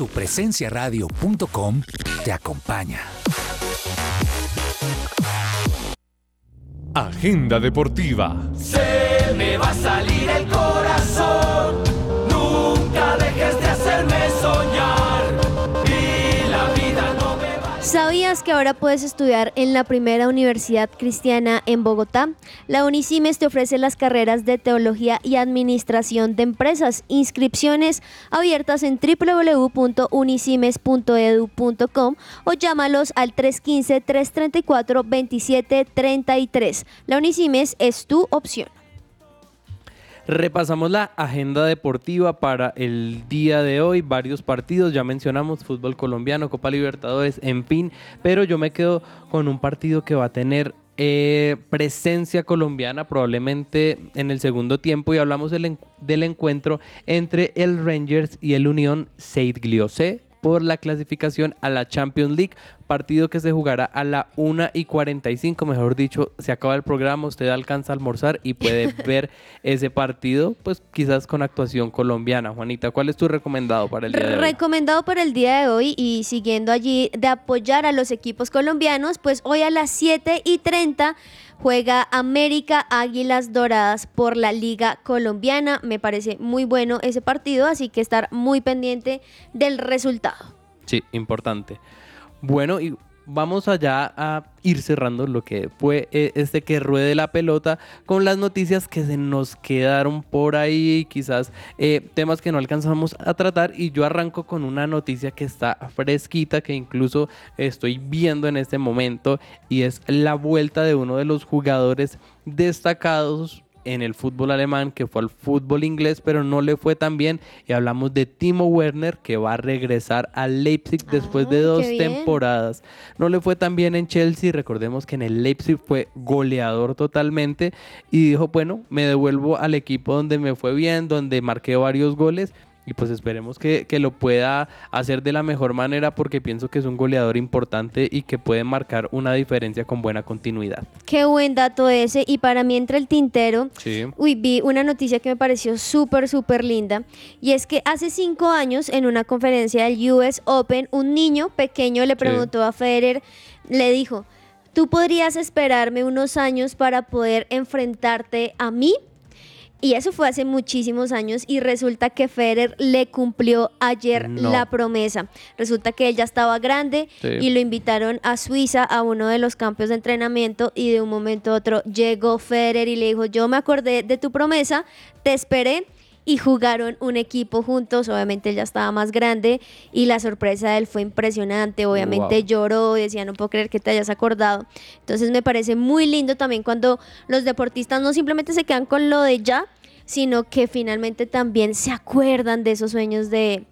Su presencia radio.com te acompaña. Agenda deportiva. Se me va a salir el corazón. ¿Sabías que ahora puedes estudiar en la primera universidad cristiana en Bogotá? La Unicimes te ofrece las carreras de Teología y Administración de Empresas. Inscripciones abiertas en www.unicimes.edu.com o llámalos al 315-334-2733. La Unicimes es tu opción. Repasamos la agenda deportiva para el día de hoy, varios partidos, ya mencionamos fútbol colombiano, Copa Libertadores, en fin, pero yo me quedo con un partido que va a tener eh, presencia colombiana probablemente en el segundo tiempo y hablamos del, del encuentro entre el Rangers y el Unión Saint-Gliocé por la clasificación a la Champions League, partido que se jugará a la 1 y 45, mejor dicho, se acaba el programa, usted alcanza a almorzar y puede [laughs] ver ese partido, pues quizás con actuación colombiana. Juanita, ¿cuál es tu recomendado para el día de hoy? Recomendado para el día de hoy y siguiendo allí de apoyar a los equipos colombianos, pues hoy a las 7 y 30 juega América Águilas Doradas por la Liga Colombiana. Me parece muy bueno ese partido, así que estar muy pendiente del resultado. Sí, importante. Bueno, y vamos allá a ir cerrando lo que fue eh, este que ruede la pelota con las noticias que se nos quedaron por ahí, quizás eh, temas que no alcanzamos a tratar. Y yo arranco con una noticia que está fresquita que incluso estoy viendo en este momento y es la vuelta de uno de los jugadores destacados en el fútbol alemán, que fue al fútbol inglés, pero no le fue tan bien. Y hablamos de Timo Werner, que va a regresar al Leipzig después de Ah, dos temporadas. No le fue tan bien en Chelsea, recordemos que en el Leipzig fue goleador totalmente. Y dijo, bueno, me devuelvo al equipo donde me fue bien, donde marqué varios goles. Y pues esperemos que, que lo pueda hacer de la mejor manera porque pienso que es un goleador importante y que puede marcar una diferencia con buena continuidad. Qué buen dato ese. Y para mí entre el tintero, Sí. Uy, vi una noticia que me pareció súper, súper linda. Y es que hace cinco años, en una conferencia del US Open, un niño pequeño le preguntó a Federer, le dijo, ¿tú podrías esperarme unos años para poder enfrentarte a mí? Y eso fue hace muchísimos años y resulta que Federer le cumplió ayer No. la promesa. Resulta que él ya estaba grande Sí. y lo invitaron a Suiza a uno de los campos de entrenamiento y de un momento a otro llegó Federer y le dijo, yo me acordé de tu promesa, te esperé y jugaron un equipo juntos, obviamente él ya estaba más grande y la sorpresa de él fue impresionante, obviamente Wow. lloró, decía no puedo creer que te hayas acordado, entonces me parece muy lindo también cuando los deportistas no simplemente se quedan con lo de ya, sino que finalmente también se acuerdan de esos sueños de,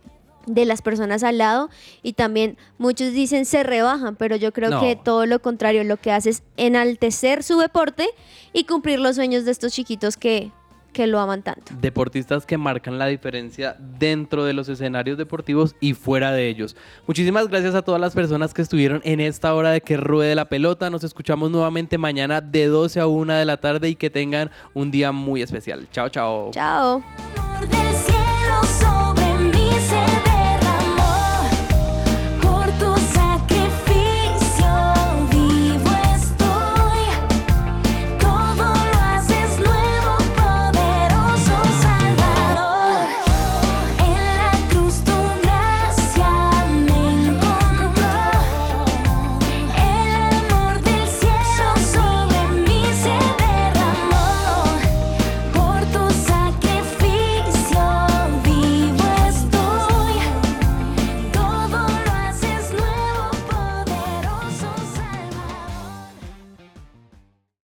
de las personas al lado y también muchos dicen se rebajan, pero yo creo No. que todo lo contrario, lo que hace es enaltecer su deporte y cumplir los sueños de estos chiquitos que, que lo aman tanto. deportistas que marcan la diferencia dentro de los escenarios deportivos y fuera de ellos. Muchísimas gracias a todas las personas que estuvieron en esta hora de que ruede la pelota. Nos escuchamos nuevamente mañana de 12 a 1 de la tarde y que tengan un día muy especial. Chao, chao. Chao.